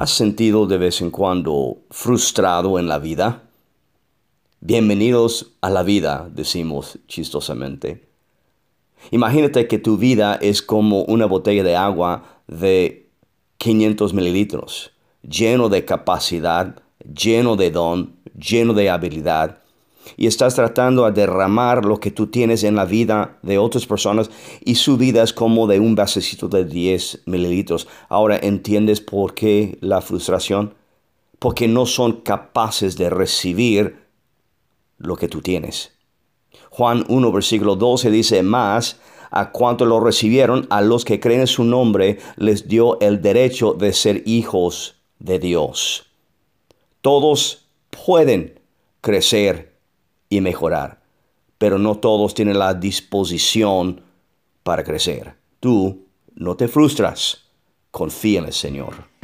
¿Has sentido de vez en cuando frustrado en la vida? Bienvenidos a la vida, decimos chistosamente. Imagínate que tu vida es como una botella de agua de 500 mililitros, lleno de capacidad, lleno de don, lleno de habilidad, y estás tratando de derramar lo que tú tienes en la vida de otras personas y su vida es como de un vasecito de 10 mililitros. Ahora entiendes por qué la frustración. Porque no son capaces de recibir lo que tú tienes. Juan 1, versículo 12 dice, más a cuanto lo recibieron, a los que creen en su nombre, les dio el derecho de ser hijos de Dios. Todos pueden crecer y mejorar. Pero no todos tienen la disposición para crecer. Tú no te frustras. Confía en el Señor.